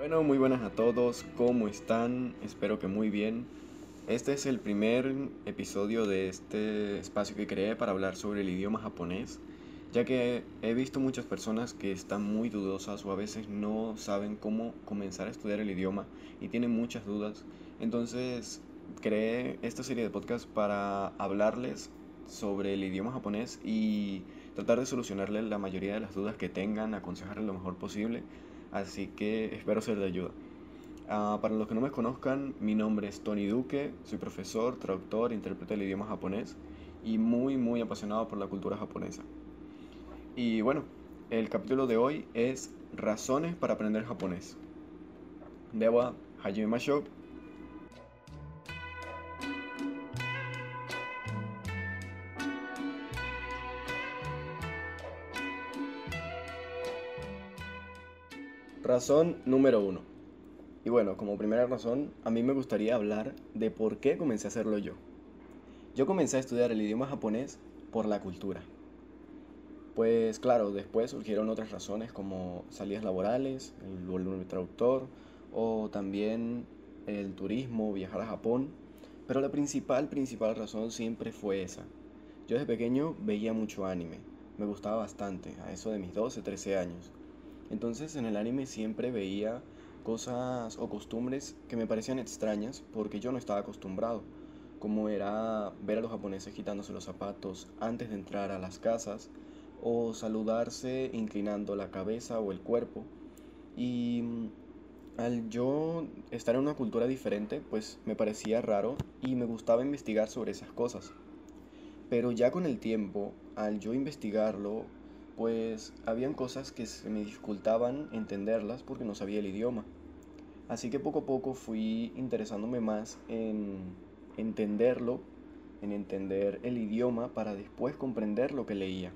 Bueno, muy buenas a todos, ¿cómo están? Espero que muy bien. Este es el primer episodio de este espacio que creé para hablar sobre el idioma japonés, ya que he visto muchas personas que están muy dudosas o a veces no saben cómo comenzar a estudiar el idioma y tienen muchas dudas. Entonces creé esta serie de podcasts para hablarles sobre el idioma japonés y tratar de solucionarles la mayoría de las dudas que tengan, aconsejarles lo mejor posible. Así que espero ser de ayuda. Ah, para los que no me conozcan, mi nombre es Tony Duque, soy profesor, traductor, intérprete del idioma japonés y muy muy apasionado por la cultura japonesa. Y bueno, el capítulo de hoy es Razones para aprender japonés. Dewa Hajime Mashou. Razón número uno. Y bueno, como primera razón, a mí me gustaría hablar de por qué comencé a hacerlo yo. Yo comencé a estudiar el idioma japonés por la cultura. Pues claro, después surgieron otras razones como salidas laborales, el volumen traductor o también el turismo, viajar a Japón. Pero la principal, principal razón siempre fue esa. Yo desde pequeño veía mucho anime, me gustaba bastante, a eso de mis 12, 13 años. Entonces en el anime siempre veía cosas o costumbres que me parecían extrañas porque yo no estaba acostumbrado, como era ver a los japoneses quitándose los zapatos antes de entrar a las casas o saludarse inclinando la cabeza o el cuerpo. Y mm, al yo estar en una cultura diferente, pues me parecía raro y me gustaba investigar sobre esas cosas. Pero ya con el tiempo, al yo investigarlo, pues habían cosas que se me dificultaban entenderlas porque no sabía el idioma. Así que poco a poco fui interesándome más en entenderlo, en entender el idioma para después comprender lo que leía.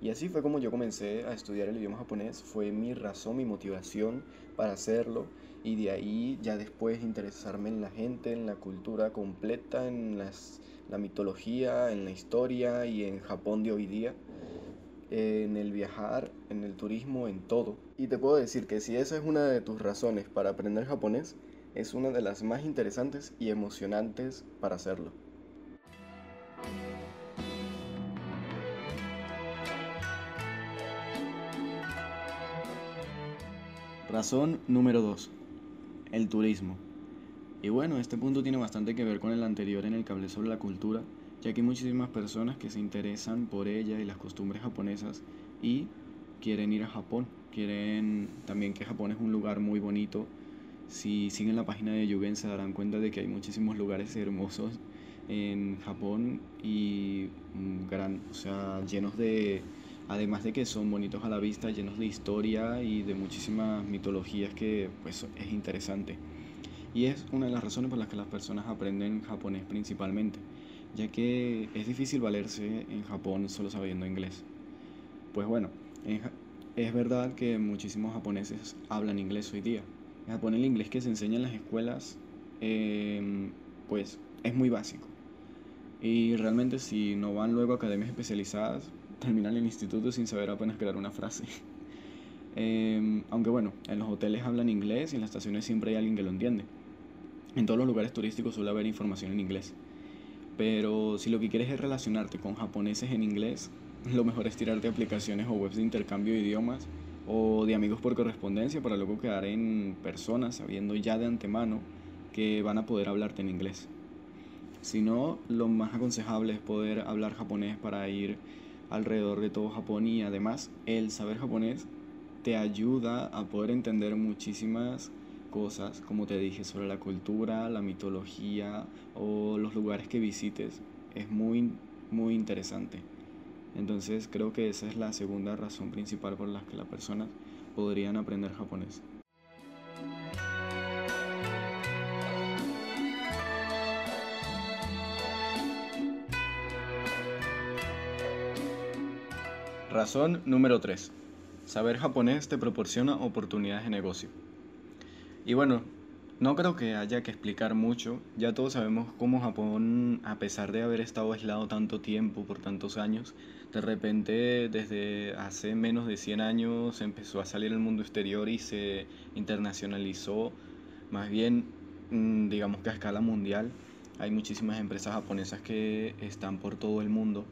Y así fue como yo comencé a estudiar el idioma japonés, fue mi razón, mi motivación para hacerlo y de ahí ya después interesarme en la gente, en la cultura completa, en las, la mitología, en la historia y en Japón de hoy día en el viajar, en el turismo, en todo. Y te puedo decir que si esa es una de tus razones para aprender japonés, es una de las más interesantes y emocionantes para hacerlo. Razón número 2. El turismo. Y bueno, este punto tiene bastante que ver con el anterior en el que hablé sobre la cultura ya que hay muchísimas personas que se interesan por ella y las costumbres japonesas y quieren ir a Japón, quieren también que Japón es un lugar muy bonito. Si siguen la página de Yugen se darán cuenta de que hay muchísimos lugares hermosos en Japón y mm, gran, o sea, llenos de además de que son bonitos a la vista, llenos de historia y de muchísimas mitologías que pues es interesante. Y es una de las razones por las que las personas aprenden japonés principalmente ya que es difícil valerse en Japón solo sabiendo inglés. Pues bueno, es verdad que muchísimos japoneses hablan inglés hoy día. En Japón el inglés que se enseña en las escuelas, em, pues es muy básico. Y realmente si no van luego a academias especializadas, terminan el instituto sin saber apenas crear una frase. Em, aunque bueno, en los hoteles hablan inglés y en las estaciones siempre hay alguien que lo entiende. En todos los lugares turísticos suele haber información en inglés. Pero si lo que quieres es relacionarte con japoneses en inglés, lo mejor es tirarte aplicaciones o webs de intercambio de idiomas o de amigos por correspondencia para luego quedar en personas sabiendo ya de antemano que van a poder hablarte en inglés. Si no, lo más aconsejable es poder hablar japonés para ir alrededor de todo Japón y además el saber japonés te ayuda a poder entender muchísimas cosas, como te dije, sobre la cultura, la mitología o los lugares que visites, es muy, muy interesante. Entonces creo que esa es la segunda razón principal por la que las personas podrían aprender japonés. Razón número 3. Saber japonés te proporciona oportunidades de negocio. Y bueno, No creo que haya que explicar mucho, ya todos sabemos cómo Japón, a pesar de haber estado aislado tanto tiempo, por tantos años, de repente desde hace menos de 100 años empezó a salir al mundo exterior y se internacionalizó, más bien mm, digamos que a escala mundial. Hay muchísimas empresas japonesas que están por todo el mundo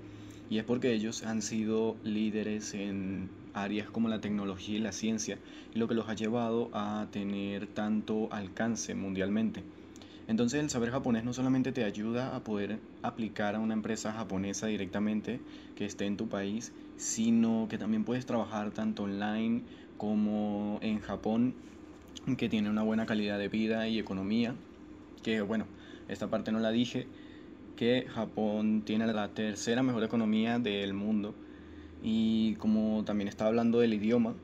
y es porque ellos han sido líderes en áreas como la tecnología y la ciencia, y lo que los ha llevado a tener tanto alcance mundialmente. Entonces el saber japonés no solamente te ayuda a poder aplicar a una empresa japonesa directamente que esté en tu país, sino que también puedes trabajar tanto online como en Japón, que tiene una buena calidad de vida y economía, que bueno, esta parte no la dije, que Japón tiene la tercera mejor economía del mundo y como también estaba hablando del idioma,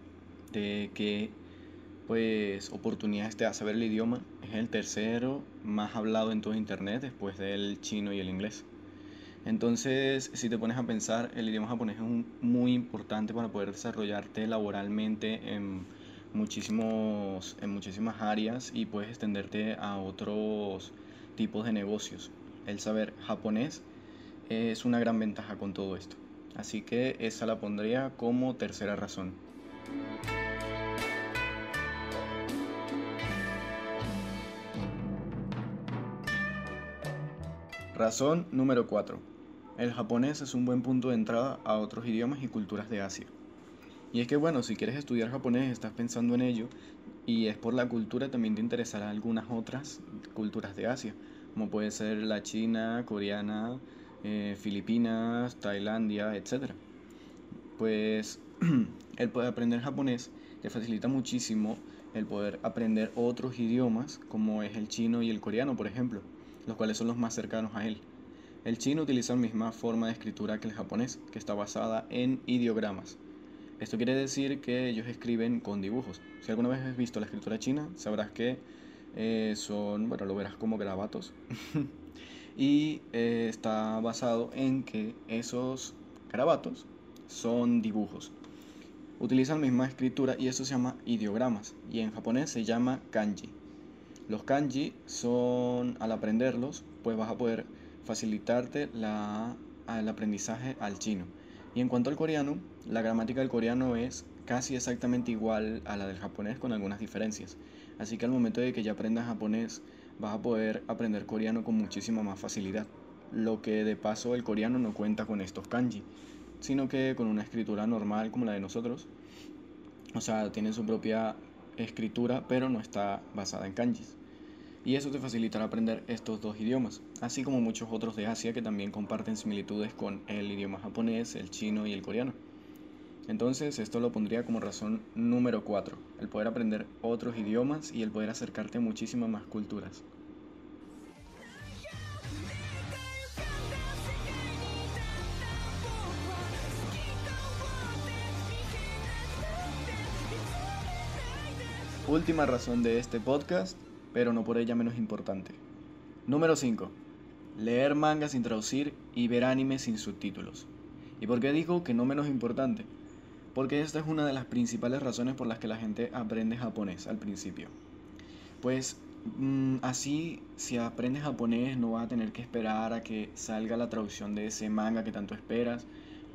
de que pues oportunidades te da saber el idioma, es el tercero más hablado en todo internet después del chino y el inglés. Entonces, si te pones a pensar, el idioma japonés es muy importante para poder desarrollarte laboralmente en, muchísimos, en muchísimas áreas y puedes extenderte a otros tipos de negocios. El saber japonés es una gran ventaja con todo esto. Así que esa la pondría como tercera razón. Razón número 4. El japonés es un buen punto de entrada a otros idiomas y culturas de Asia. Y es que bueno, si quieres estudiar japonés, estás pensando en ello, y es por la cultura, también te interesarán algunas otras culturas de Asia, como puede ser la china, coreana, eh, Filipinas, Tailandia, etc. Pues el poder aprender japonés te facilita muchísimo el poder aprender otros idiomas como es el chino y el coreano, por ejemplo, los cuales son los más cercanos a él. El chino utiliza la misma forma de escritura que el japonés, que está basada en ideogramas. Esto quiere decir que ellos escriben con dibujos. Si alguna vez has visto la escritura china, sabrás que eh, son, bueno, lo verás como grabatos. y eh, está basado en que esos garabatos son dibujos. Utilizan la misma escritura y eso se llama ideogramas y en japonés se llama kanji. Los kanji son, al aprenderlos, pues vas a poder facilitarte la, el aprendizaje al chino. Y en cuanto al coreano, la gramática del coreano es casi exactamente igual a la del japonés con algunas diferencias. Así que al momento de que ya aprendas japonés, vas a poder aprender coreano con muchísima más facilidad. Lo que de paso el coreano no cuenta con estos kanji, sino que con una escritura normal como la de nosotros. O sea, tiene su propia escritura, pero no está basada en kanjis. Y eso te facilitará aprender estos dos idiomas, así como muchos otros de Asia que también comparten similitudes con el idioma japonés, el chino y el coreano. Entonces esto lo pondría como razón número 4, el poder aprender otros idiomas y el poder acercarte a muchísimas más culturas. Última razón de este podcast, pero no por ella menos importante. Número 5. Leer mangas sin traducir y ver animes sin subtítulos. ¿Y por qué digo que no menos importante? Porque esta es una de las principales razones por las que la gente aprende japonés al principio. Pues mm, así, si aprendes japonés no vas a tener que esperar a que salga la traducción de ese manga que tanto esperas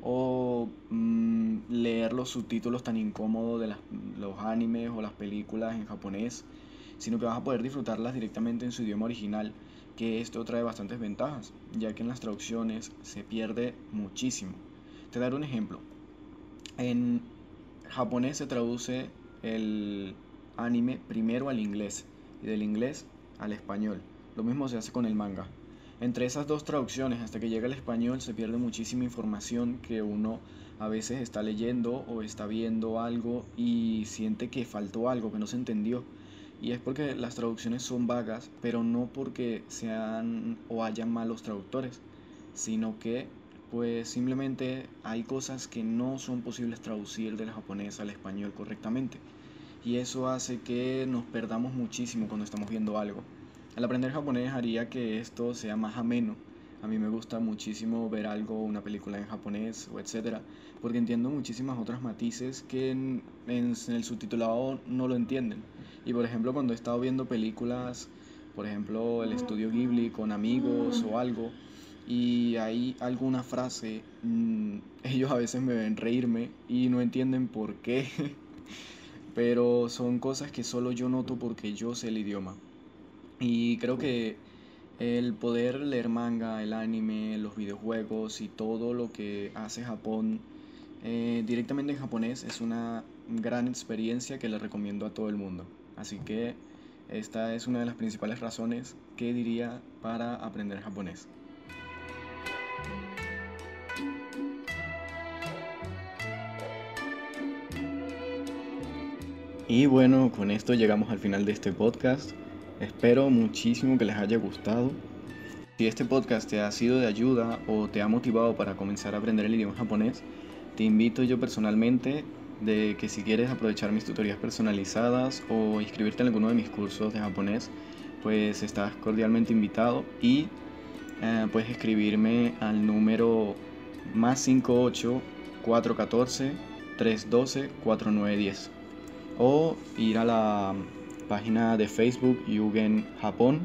o mm, leer los subtítulos tan incómodos de los animes o las películas en japonés, sino que vas a poder disfrutarlas directamente en su idioma original, que esto trae bastantes ventajas, ya que en las traducciones se pierde muchísimo. Te daré un ejemplo. En japonés se traduce el anime primero al inglés y del inglés al español. Lo mismo se hace con el manga. Entre esas dos traducciones, hasta que llega al español, se pierde muchísima información que uno a veces está leyendo o está viendo algo y siente que faltó algo, que no se entendió. Y es porque las traducciones son vagas, pero no porque sean o hayan malos traductores, sino que pues simplemente hay cosas que no son posibles traducir del japonés al español correctamente. Y eso hace que nos perdamos muchísimo cuando estamos viendo algo. Al aprender japonés haría que esto sea más ameno. A mí me gusta muchísimo ver algo, una película en japonés o etcétera, porque entiendo muchísimas otras matices que en, en el subtitulado no lo entienden. Y por ejemplo, cuando he estado viendo películas, por ejemplo, el estudio Ghibli con amigos o algo, y hay alguna frase, mm, ellos a veces me ven reírme y no entienden por qué, pero son cosas que solo yo noto porque yo sé el idioma. Y creo que el poder leer manga, el anime, los videojuegos y todo lo que hace Japón eh, directamente en japonés es una gran experiencia que le recomiendo a todo el mundo. Así que esta es una de las principales razones que diría para aprender japonés. Y bueno, con esto llegamos al final de este podcast. Espero muchísimo que les haya gustado. Si este podcast te ha sido de ayuda o te ha motivado para comenzar a aprender el idioma japonés, te invito yo personalmente de que si quieres aprovechar mis tutorías personalizadas o inscribirte en alguno de mis cursos de japonés, pues estás cordialmente invitado y eh, puedes escribirme al número más 58 414 312 4910 o ir a la página de Facebook Yugen Japón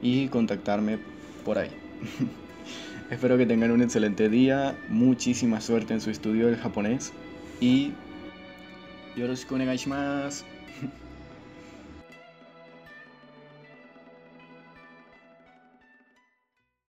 y contactarme por ahí. Espero que tengan un excelente día, muchísima suerte en su estudio del japonés y yoroshiku onegai shimasu.